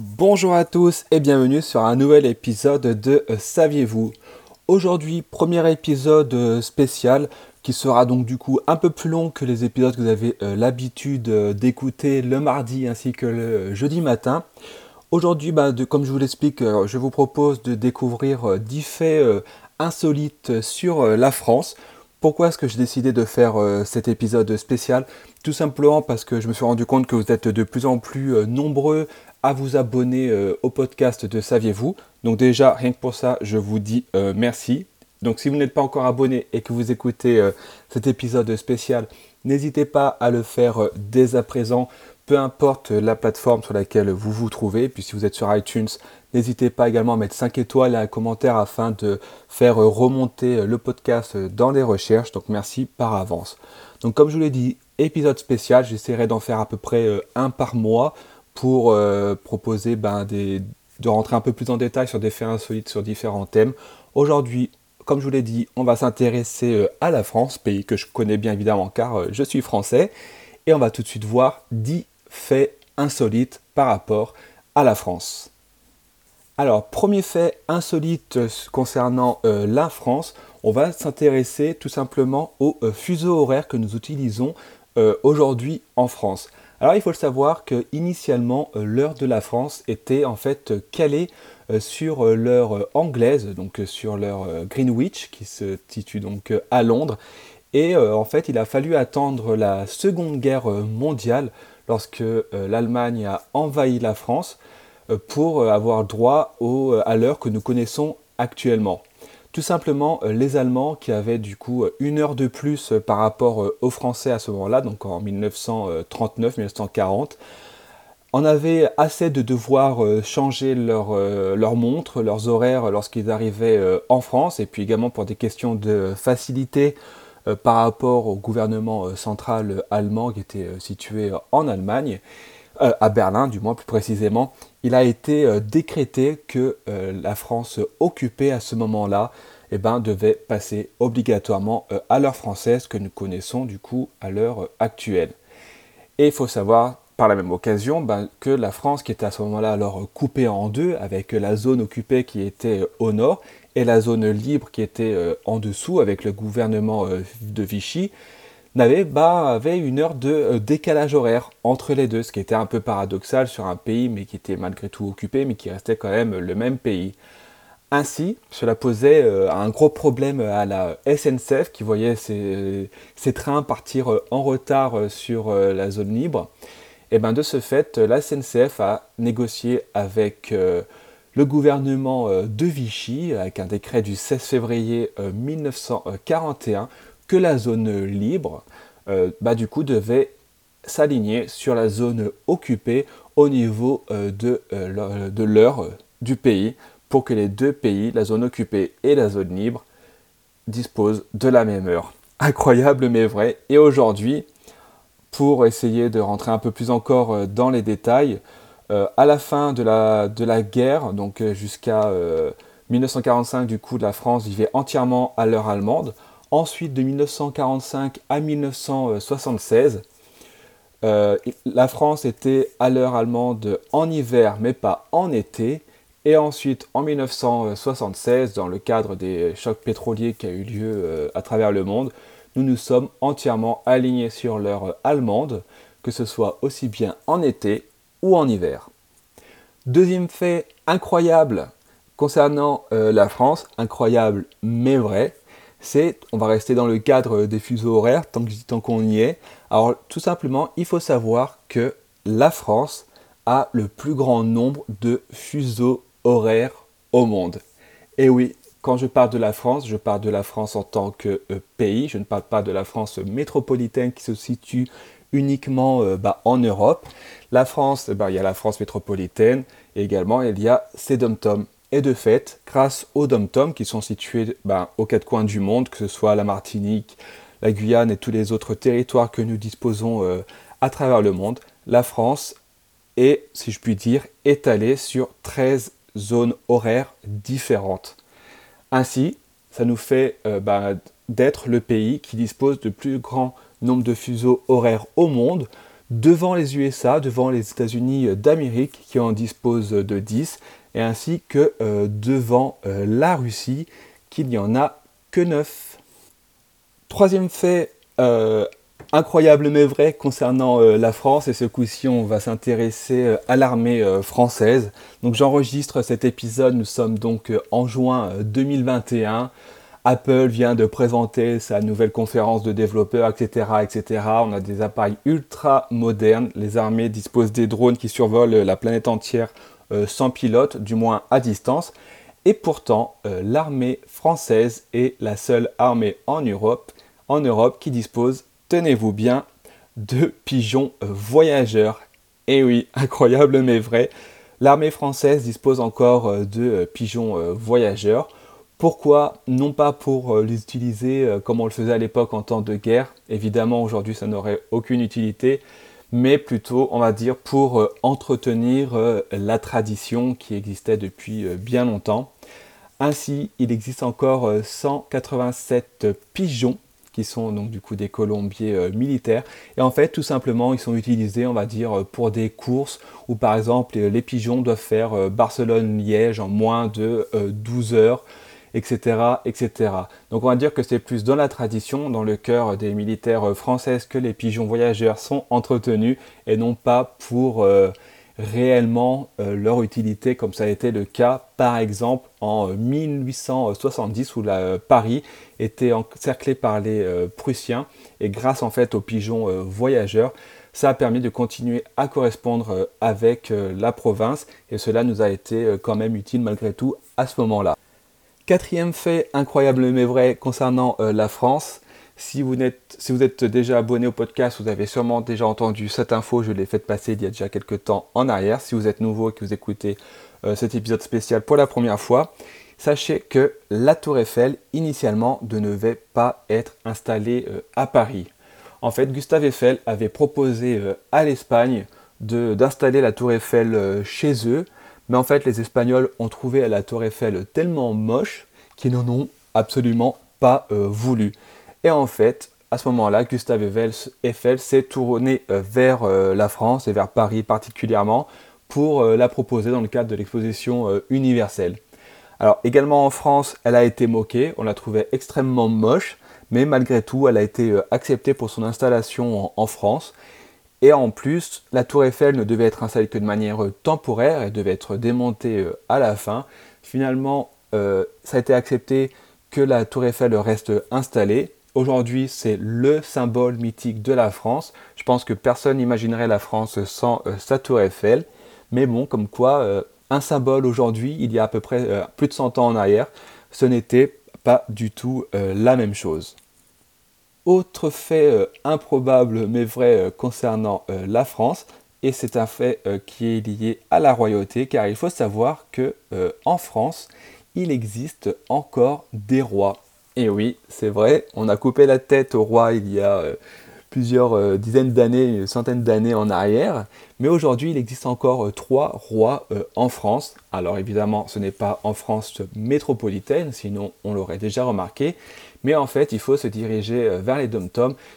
Bonjour à tous et bienvenue sur un nouvel épisode de euh, Saviez-vous? Aujourd'hui, premier épisode euh, spécial qui sera donc du coup un peu plus long que les épisodes que vous avez euh, l'habitude d'écouter le mardi ainsi que le jeudi matin. Aujourd'hui, bah, comme je vous l'explique, je vous propose de découvrir 10 faits insolites sur la France. Pourquoi est-ce que j'ai décidé de faire cet épisode spécial? Tout simplement parce que je me suis rendu compte que vous êtes de plus en plus nombreux à vous abonner euh, au podcast de Saviez-vous. Donc déjà, rien que pour ça, je vous dis euh, merci. Donc si vous n'êtes pas encore abonné et que vous écoutez euh, cet épisode spécial, n'hésitez pas à le faire dès à présent, peu importe la plateforme sur laquelle vous vous trouvez. Puis si vous êtes sur iTunes, n'hésitez pas également à mettre 5 étoiles et un commentaire afin de faire remonter le podcast dans les recherches. Donc merci par avance. Donc comme je vous l'ai dit, épisode spécial, j'essaierai d'en faire à peu près un par mois pour euh, proposer ben, de rentrer un peu plus en détail sur des faits insolites sur différents thèmes. Aujourd'hui, comme je vous l'ai dit, on va s'intéresser euh, à la France, pays que je connais bien évidemment car euh, je suis français. Et on va tout de suite voir 10 faits insolites par rapport à la France. Alors, premier fait insolite concernant la France, on va s'intéresser tout simplement au fuseau horaire que nous utilisons aujourd'hui en France. Alors il faut le savoir que initialement euh, l'heure de la France était en fait calée euh, sur euh, l'heure anglaise, donc sur l'heure Greenwich qui se situe donc à Londres. Et en fait il a fallu attendre la Seconde Guerre mondiale lorsque l'Allemagne a envahi la France pour avoir droit à l'heure que nous connaissons actuellement. Tout simplement, euh, les Allemands qui avaient du coup euh, une heure de plus euh, par rapport aux Français à ce moment-là, donc en 1939-1940, en avaient assez de devoir changer leur, leur montre, leurs horaires lorsqu'ils arrivaient en France, et puis également pour des questions de facilité par rapport au gouvernement central allemand qui était situé en Allemagne. À Berlin du moins plus précisément, il a été euh, décrété que euh, la France occupée à ce moment-là eh ben, devait passer obligatoirement à l'heure française que nous connaissons du coup à l'heure actuelle. Et il faut savoir par la même occasion ben, que la France qui était à ce moment-là alors coupée en deux avec la zone occupée qui était au nord et la zone libre qui était en dessous avec le gouvernement de Vichy, avait une heure de euh, décalage horaire entre les deux, ce qui était un peu paradoxal sur un pays mais qui était malgré tout occupé, mais qui restait quand même le même pays. Ainsi, cela posait euh, un gros problème à la SNCF qui voyait ses, trains partir euh, en retard sur la zone libre. Et ben de ce fait, la SNCF a négocié avec le gouvernement de Vichy, avec un décret du 16 février 1941, que la zone libre, euh, bah, du coup, devait s'aligner sur la zone occupée au niveau euh, euh, de, l'heure du pays pour que les deux pays, la zone occupée et la zone libre, disposent de la même heure. Incroyable mais vrai. Et aujourd'hui, pour essayer de rentrer un peu plus encore dans les détails, à la fin de la, de la guerre, donc jusqu'à 1945, du coup, la France vivait entièrement à l'heure allemande. Ensuite, de 1945 à 1976, euh, la France était à l'heure allemande en hiver, mais pas en été. Et ensuite, en 1976, dans le cadre des chocs pétroliers qui a eu lieu euh, à travers le monde, nous nous sommes entièrement alignés sur l'heure allemande, que ce soit aussi bien en été ou en hiver. Deuxième fait incroyable concernant euh, la France, incroyable mais vrai, on va rester dans le cadre des fuseaux horaires tant, qu'on y est. Alors tout simplement, il faut savoir que la France a le plus grand nombre de fuseaux horaires au monde. Et oui, quand je parle de la France, je parle de la France en tant que euh, pays, je ne parle pas de la France métropolitaine qui se situe uniquement euh, bah, en Europe. La France, bah, il y a la France métropolitaine et également il y a ses dom et de fait, grâce aux dom-toms qui sont situés ben, aux quatre coins du monde, que ce soit la Martinique, la Guyane et tous les autres territoires que nous disposons euh, à travers le monde, la France est, si je puis dire, étalée sur 13 zones horaires différentes. Ainsi, ça nous fait euh, ben, d'être le pays qui dispose de plus grand nombre de fuseaux horaires au monde, devant les USA, devant les États-Unis d'Amérique qui en disposent de 10, et ainsi que devant la Russie qui n'y en a que 9. Troisième fait incroyable mais vrai concernant euh, la France et ce coup-ci on va s'intéresser euh, à l'armée euh, française. Donc j'enregistre cet épisode, nous sommes donc en juin 2021. Apple vient de présenter sa nouvelle conférence de développeurs, etc., etc. On a des appareils ultra modernes. Les armées disposent des drones qui survolent la planète entière sans pilote, du moins à distance. Et pourtant, l'armée française est la seule armée en Europe, en Europe qui dispose tenez-vous bien, de pigeons voyageurs. Eh oui, incroyable mais vrai, l'armée française dispose encore euh, de euh, pigeons euh, voyageurs. Pourquoi? Non pas pour les utiliser comme on le faisait à l'époque en temps de guerre, évidemment aujourd'hui ça n'aurait aucune utilité, mais plutôt on va dire pour entretenir la tradition qui existait depuis bien longtemps. Ainsi, il existe encore 187 pigeons qui sont donc du coup des colombiers euh, militaires. Et en fait, tout simplement, ils sont utilisés, on va dire, euh, pour des courses où par exemple les, pigeons doivent faire euh, Barcelone-Liège en moins de 12 heures etc., etc. Donc on va dire que c'est plus dans la tradition, dans le cœur des militaires françaises que les pigeons voyageurs sont entretenus et non pas pour réellement euh, leur utilité comme ça a été le cas par exemple en 1870 où la, Paris était encerclé par les euh, Prussiens et grâce en fait aux pigeons euh, voyageurs ça a permis de continuer à correspondre avec la province et cela nous a été quand même utile malgré tout à ce moment-là. Quatrième fait incroyable mais vrai concernant la France, si vous, êtes, déjà abonné au podcast, vous avez sûrement déjà entendu cette info, je l'ai faite passer il y a déjà quelques temps en arrière. Si vous êtes nouveau et que vous écoutez euh, cet épisode spécial pour la première fois, sachez que la tour Eiffel, initialement, ne devait pas être installée euh, à Paris. En fait, Gustave Eiffel avait proposé euh, à l'Espagne d'installer la tour Eiffel chez eux, mais en fait, les Espagnols ont trouvé la tour Eiffel tellement moche qu'ils n'en ont absolument pas voulu. Et en fait, à ce moment-là, Gustave Eiffel s'est tourné euh, vers euh, la France et vers Paris particulièrement pour euh, la proposer dans le cadre de l'exposition universelle. Alors également en France, elle a été moquée, on la trouvait extrêmement moche, mais malgré tout, elle a été acceptée pour son installation en, France. Et en plus, la tour Eiffel ne devait être installée que de manière temporaire, elle devait être démontée à la fin. Finalement, ça a été accepté que la tour Eiffel reste installée, Aujourd'hui, c'est le symbole mythique de la France. Je pense que personne n'imaginerait la France sans euh, sa tour Eiffel. Mais bon, comme quoi, euh, un symbole aujourd'hui, il y a à peu près euh, plus de 100 ans en arrière, ce n'était pas du tout la même chose. Autre fait improbable mais vrai concernant la France, et c'est un fait qui est lié à la royauté, car il faut savoir que en France, il existe encore des rois. Et oui, c'est vrai, on a coupé la tête au roi il y a euh, plusieurs euh, dizaines d'années, une centaine d'années en arrière, mais aujourd'hui il existe encore euh, trois rois en France. Alors évidemment, ce n'est pas en France métropolitaine, sinon on l'aurait déjà remarqué, mais en fait il faut se diriger vers les dom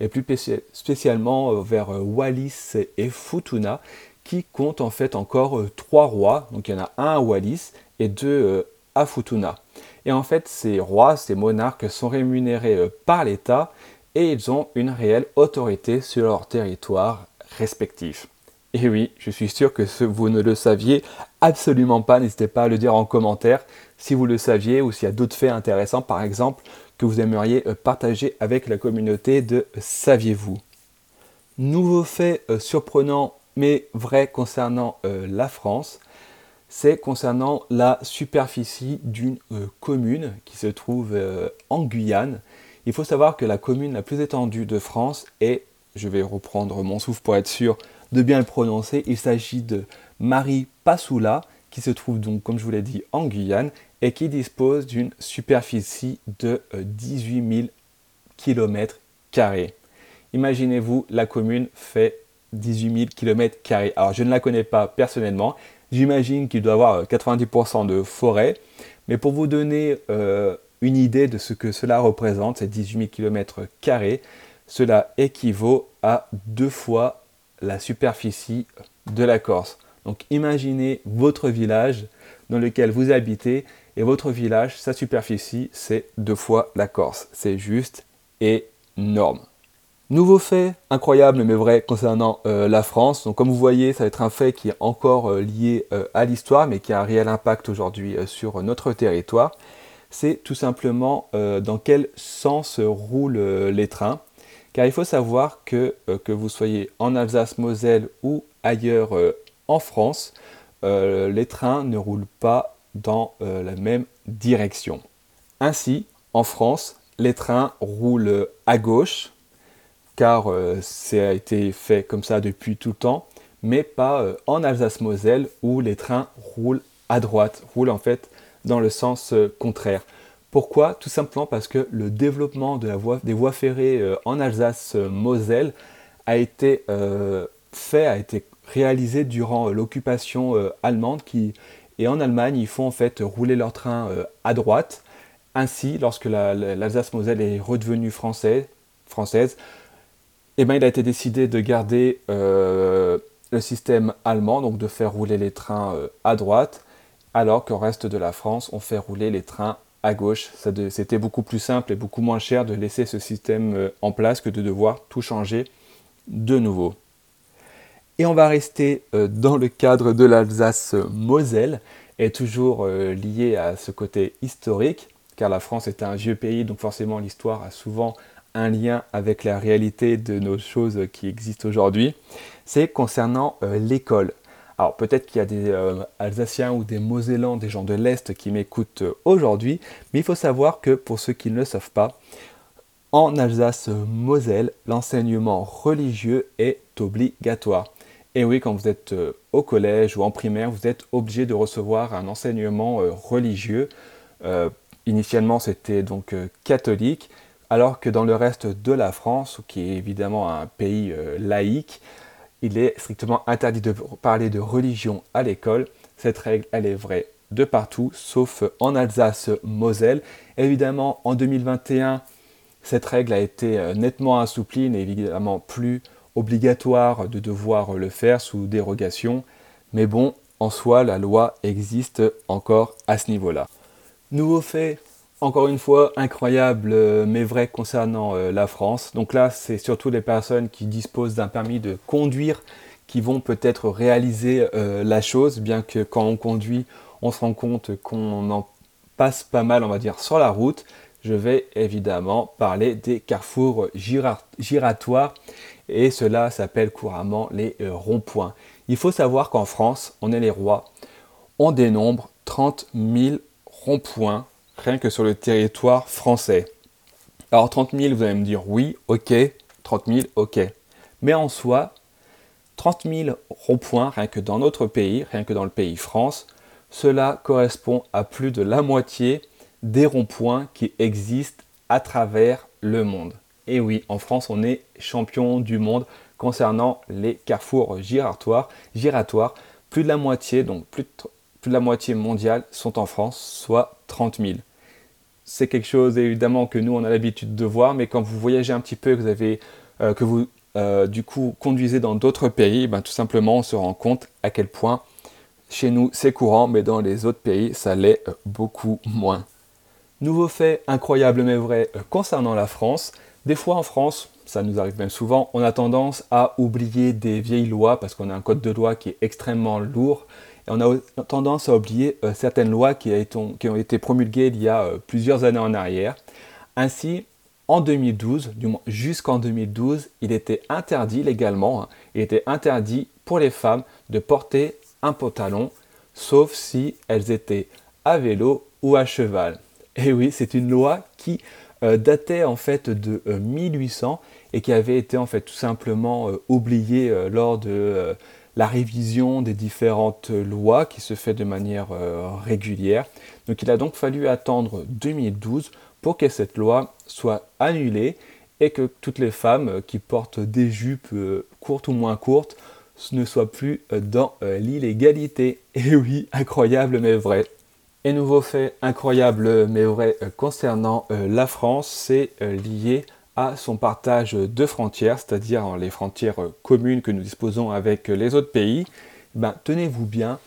et plus spécialement vers Wallis et Futuna, qui comptent en fait encore trois rois. Donc il y en a un à Wallis et deux à Futuna. Et en fait, ces rois, ces monarques sont rémunérés euh, par l'État et ils ont une réelle autorité sur leur territoire respectif. Et oui, je suis sûr que vous ne le saviez absolument pas, n'hésitez pas à le dire en commentaire si vous le saviez ou s'il y a d'autres faits intéressants par exemple que vous aimeriez euh, partager avec la communauté de Saviez-vous? Nouveau fait euh, surprenant mais vrai concernant la France, c'est concernant la superficie d'une euh, commune qui se trouve euh, en Guyane. Il faut savoir que la commune la plus étendue de France est, je vais reprendre mon souffle pour être sûr de bien le prononcer, il s'agit de Marie Passoula, qui se trouve donc, comme je vous l'ai dit, en Guyane, et qui dispose d'une superficie de 18 000 km. Imaginez-vous, la commune fait 18 000 km. Alors, je ne la connais pas personnellement, J'imagine qu'il doit avoir 90% de forêt. Mais pour vous donner euh, une idée de ce que cela représente, ces 18 000 km, cela équivaut à deux fois la superficie de la Corse. Donc imaginez votre village dans lequel vous habitez et votre village, sa superficie, c'est deux fois la Corse. C'est juste énorme. Nouveau fait incroyable mais vrai concernant euh, la France. Donc comme vous voyez, ça va être un fait qui est encore euh, lié euh, à l'histoire mais qui a un réel impact aujourd'hui sur notre territoire. C'est tout simplement dans quel sens roulent les trains. Car il faut savoir que que vous soyez en Alsace-Moselle ou ailleurs en France, les trains ne roulent pas dans la même direction. Ainsi, en France, les trains roulent à gauche car euh, a été fait comme ça depuis tout le temps, mais pas euh, en Alsace-Moselle où les trains roulent à droite, roulent en fait dans le sens euh, contraire. Pourquoi? Tout simplement parce que le développement de la voie, des voies ferrées en Alsace-Moselle a été fait, a été réalisé durant l'occupation allemande qui, et en Allemagne, ils font en fait rouler leurs trains à droite. Ainsi, lorsque l'Alsace-Moselle est redevenue française, eh ben, il a été décidé de garder euh, le système allemand, donc de faire rouler les trains euh, à droite, alors qu'au reste de la France, on fait rouler les trains à gauche. C'était beaucoup plus simple et beaucoup moins cher de laisser ce système euh, en place que de devoir tout changer de nouveau. Et on va rester dans le cadre de l'Alsace-Moselle, et toujours lié à ce côté historique, car la France est un vieux pays, donc forcément l'histoire a souvent un lien avec la réalité de nos choses qui existent aujourd'hui, c'est concernant euh, l'école. Alors peut-être qu'il y a des euh, Alsaciens ou des Mosellans, des gens de l'Est qui m'écoutent euh, aujourd'hui, mais il faut savoir que pour ceux qui ne le savent pas, en Alsace-Moselle, l'enseignement religieux est obligatoire. Et oui, quand vous êtes au collège ou en primaire, vous êtes obligé de recevoir un enseignement religieux. initialement, c'était donc catholique, alors que dans le reste de la France, qui est évidemment un pays euh, laïque, il est strictement interdit de parler de religion à l'école. Cette règle, elle est vraie de partout, sauf en Alsace-Moselle. Évidemment, en 2021, cette règle a été euh, nettement assouplie, n'est évidemment plus obligatoire de devoir le faire sous dérogation. Mais bon, en soi, la loi existe encore à ce niveau-là. Nouveau fait encore une fois, incroyable euh, mais vrai concernant euh, la France. Donc là, c'est surtout les personnes qui disposent d'un permis de conduire qui vont peut-être réaliser euh, la chose, bien que quand on conduit, on se rend compte qu'on en passe pas mal, on va dire, sur la route. Je vais évidemment parler des carrefours giratoires et cela s'appelle couramment les ronds-points. Il faut savoir qu'en France, on est les rois. On dénombre 30 000 ronds-points rien que sur le territoire français. Alors 30 000, vous allez me dire oui, ok, 30 000, ok. Mais en soi, 30 000 ronds-points, rien que dans notre pays, rien que dans le pays France, cela correspond à plus de la moitié des ronds-points qui existent à travers le monde. Et oui, en France, on est champion du monde concernant les carrefours giratoires. Plus de la moitié, donc plus de, la moitié mondiale sont en France, soit 30 000 c'est quelque chose évidemment que nous on a l'habitude de voir, mais quand vous voyagez un petit peu, que vous euh, que vous euh, du coup conduisez dans d'autres pays, ben, tout simplement on se rend compte à quel point chez nous c'est courant, mais dans les autres pays ça l'est euh, beaucoup moins. Nouveau fait incroyable mais vrai concernant la France, des fois en France, ça nous arrive même souvent, on a tendance à oublier des vieilles lois parce qu'on a un code de loi qui est extrêmement lourd et on a tendance à oublier euh, certaines lois qui, ont été promulguées il y a euh, plusieurs années en arrière. Ainsi, en 2012, du moins jusqu'en 2012, il était interdit légalement, hein, il était interdit pour les femmes de porter un pantalon, sauf si elles étaient à vélo ou à cheval. Et oui, c'est une loi qui euh, datait en fait de 1800 et qui avait été en fait tout simplement oubliée lors de la révision des différentes lois qui se fait de manière euh, régulière. Donc il a donc fallu attendre 2012 pour que cette loi soit annulée et que toutes les femmes euh, qui portent des jupes euh, courtes ou moins courtes ne soient plus dans l'illégalité. Et oui, incroyable mais vrai. Et nouveau fait incroyable mais vrai concernant la France, c'est lié à son partage de frontières, c'est-à-dire les frontières communes que nous disposons avec les autres pays, ben, tenez-vous bien,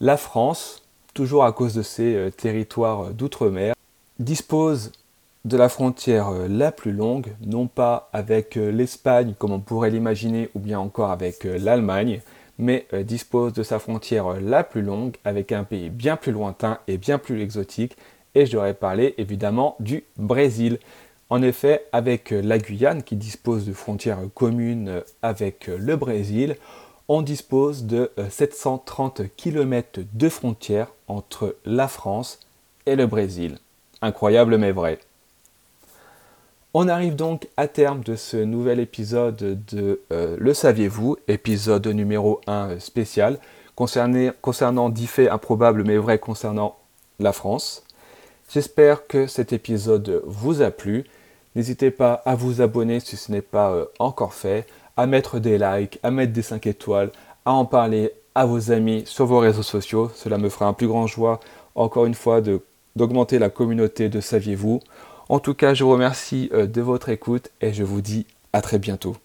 la France, toujours à cause de ses euh, territoires d'outre-mer, dispose de la frontière euh, la plus longue, non pas avec euh, l'Espagne comme on pourrait l'imaginer, ou bien encore avec l'Allemagne, mais dispose de sa frontière la plus longue avec un pays bien plus lointain et bien plus exotique, et je devrais parler évidemment du Brésil. En effet, avec la Guyane qui dispose de frontières communes avec le Brésil, on dispose de 730 km de frontières entre la France et le Brésil. Incroyable mais vrai. On arrive donc à terme de ce nouvel épisode de euh, Le saviez-vous, épisode numéro 1 spécial, concernant 10 faits improbables mais vrais concernant la France. J'espère que cet épisode vous a plu. N'hésitez pas à vous abonner si ce n'est pas euh, encore fait, à mettre des likes, à mettre des 5 étoiles, à en parler à vos amis sur vos réseaux sociaux. Cela me fera un plus grand joie, encore une fois, d'augmenter la communauté de Saviez-vous. En tout cas, je vous remercie euh, de votre écoute et je vous dis à très bientôt.